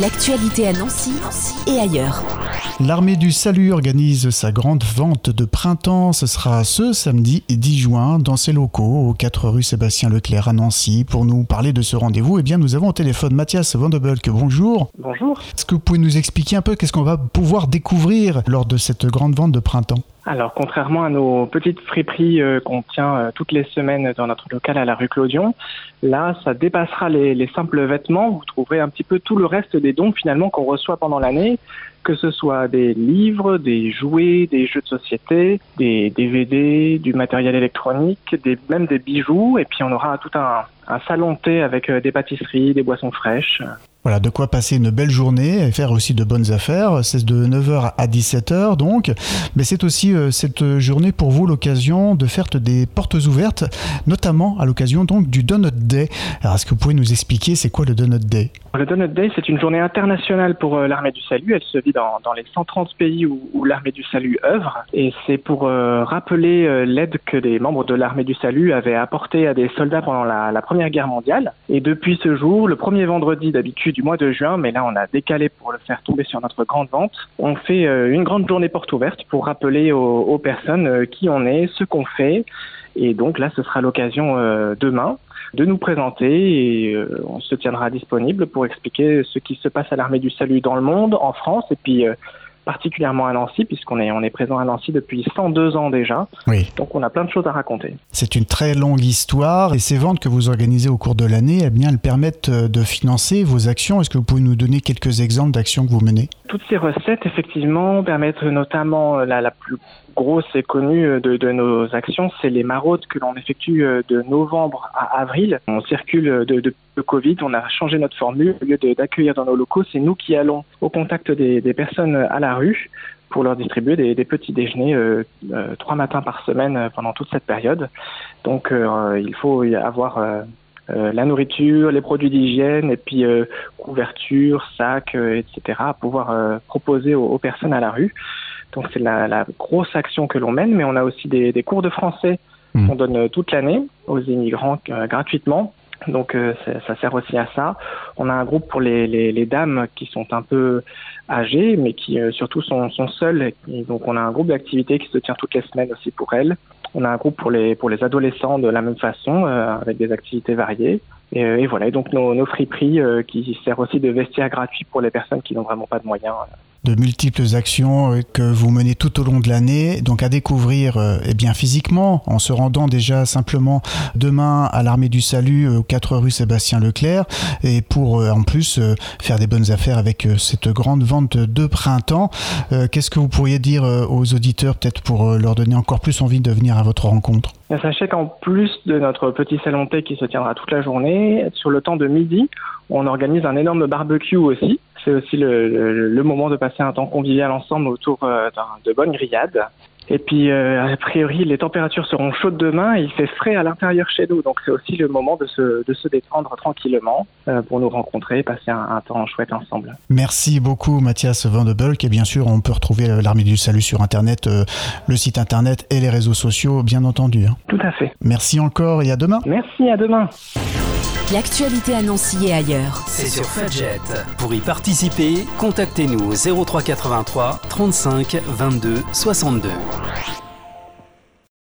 L'actualité à Nancy et ailleurs. L'armée du salut organise sa grande vente de printemps. Ce sera ce samedi 10 juin dans ses locaux, aux 4 rue Sébastien Leclerc à Nancy. Pour nous parler de ce rendez-vous, eh bien, nous avons au téléphone Mathias Vandebulk. Bonjour. Bonjour. Est-ce que vous pouvez nous expliquer un peu qu'est-ce qu'on va pouvoir découvrir lors de cette grande vente de printemps? Alors, contrairement à nos petites friperies euh, qu'on tient euh, toutes les semaines dans notre local à la rue Clodion, là, ça dépassera les, simples vêtements. Vous trouverez un petit peu tout le reste des dons finalement qu'on reçoit pendant l'année, que ce soit des livres, des jouets, des jeux de société, des DVD, du matériel électronique, des, même des bijoux. Et puis, on aura tout un, un salon thé avec euh, des pâtisseries, des boissons fraîches. Voilà, de quoi passer une belle journée et faire aussi de bonnes affaires. C'est de 9h à 17h donc. Mais c'est aussi euh, cette journée pour vous l'occasion de faire des portes ouvertes, notamment à l'occasion donc du Donut Day. Alors est-ce que vous pouvez nous expliquer c'est quoi le Donut Day? Le Donut Day, c'est une journée internationale pour euh, l'armée du salut. Elle se vit dans, les 130 pays où, l'armée du salut œuvre. Et c'est pour euh, rappeler l'aide que les membres de l'armée du salut avaient apportée à des soldats pendant la, Première Guerre mondiale. Et depuis ce jour, le premier vendredi d'habitude, du mois de juin, mais là on a décalé pour le faire tomber sur notre grande vente. On fait euh, une grande journée porte ouverte pour rappeler aux, personnes euh, qui on est, ce qu'on fait. Et donc là, ce sera l'occasion euh, demain de nous présenter et on se tiendra disponible pour expliquer ce qui se passe à l'armée du salut dans le monde, en France et puis particulièrement à Nancy, puisqu'on est, on est présent à Nancy depuis 102 ans déjà. Oui. Donc on a plein de choses à raconter. C'est une très longue histoire et ces ventes que vous organisez au cours de l'année, eh bien, elles permettent euh, de financer vos actions. Est-ce que vous pouvez nous donner quelques exemples d'actions que vous menez? Toutes ces recettes, effectivement, permettent notamment la, la plus grosse et connue euh, de, nos actions, c'est les maraudes que l'on effectue euh, de novembre à avril. On circule de, Covid, on a changé notre formule. Au lieu d'accueillir dans nos locaux, c'est nous qui allons au contact des, personnes à la rue pour leur distribuer des, petits déjeuners euh, trois matins par semaine pendant toute cette période. Donc il faut y avoir la nourriture, les produits d'hygiène et puis couverture, sacs, etc. à pouvoir proposer aux, aux, personnes à la rue. Donc c'est la, grosse action que l'on mène, mais on a aussi des, cours de français mmh. qu'on donne euh, toute l'année aux immigrants euh, gratuitement. Donc euh, ça sert aussi à ça. On a un groupe pour les, dames qui sont un peu âgées, mais qui surtout sont, seules. donc on a un groupe d'activités qui se tient toutes les semaines aussi pour elles. On a un groupe pour les pour les adolescents de la même façon, avec des activités variées. Et, voilà. Et donc nos, nos friperies qui servent aussi de vestiaire gratuit pour les personnes qui n'ont vraiment pas de moyens de multiples actions euh, que vous menez tout au long de l'année, donc à découvrir euh, eh bien physiquement en se rendant déjà simplement demain à l'armée du salut aux 4 rue Sébastien Leclerc. Et pour euh, en plus faire des bonnes affaires avec cette grande vente de printemps. Qu'est-ce que vous pourriez dire aux auditeurs peut-être pour leur donner encore plus envie de venir à votre rencontre? Sachez qu'en plus de notre petit salon thé qui se tiendra toute la journée, sur le temps de midi, on organise un énorme barbecue aussi c'est aussi le, moment de passer un temps convivial ensemble autour euh, de bonnes grillades. Et puis, euh, a priori, les températures seront chaudes demain il fait frais à l'intérieur chez nous. Donc, c'est aussi le moment de se, de se détendre tranquillement euh, pour nous rencontrer, passer un, temps chouette ensemble. Merci beaucoup, Mathias Van de Bulk. Et bien sûr, on peut retrouver l'Armée du Salut sur Internet, le site Internet et les réseaux sociaux, bien entendu. Hein. Tout à fait. Merci encore et à demain. Merci, à demain. L'actualité à Nancy et ailleurs. C'est sur Fudget. Pour y participer, contactez-nous au 0383 35 22 62.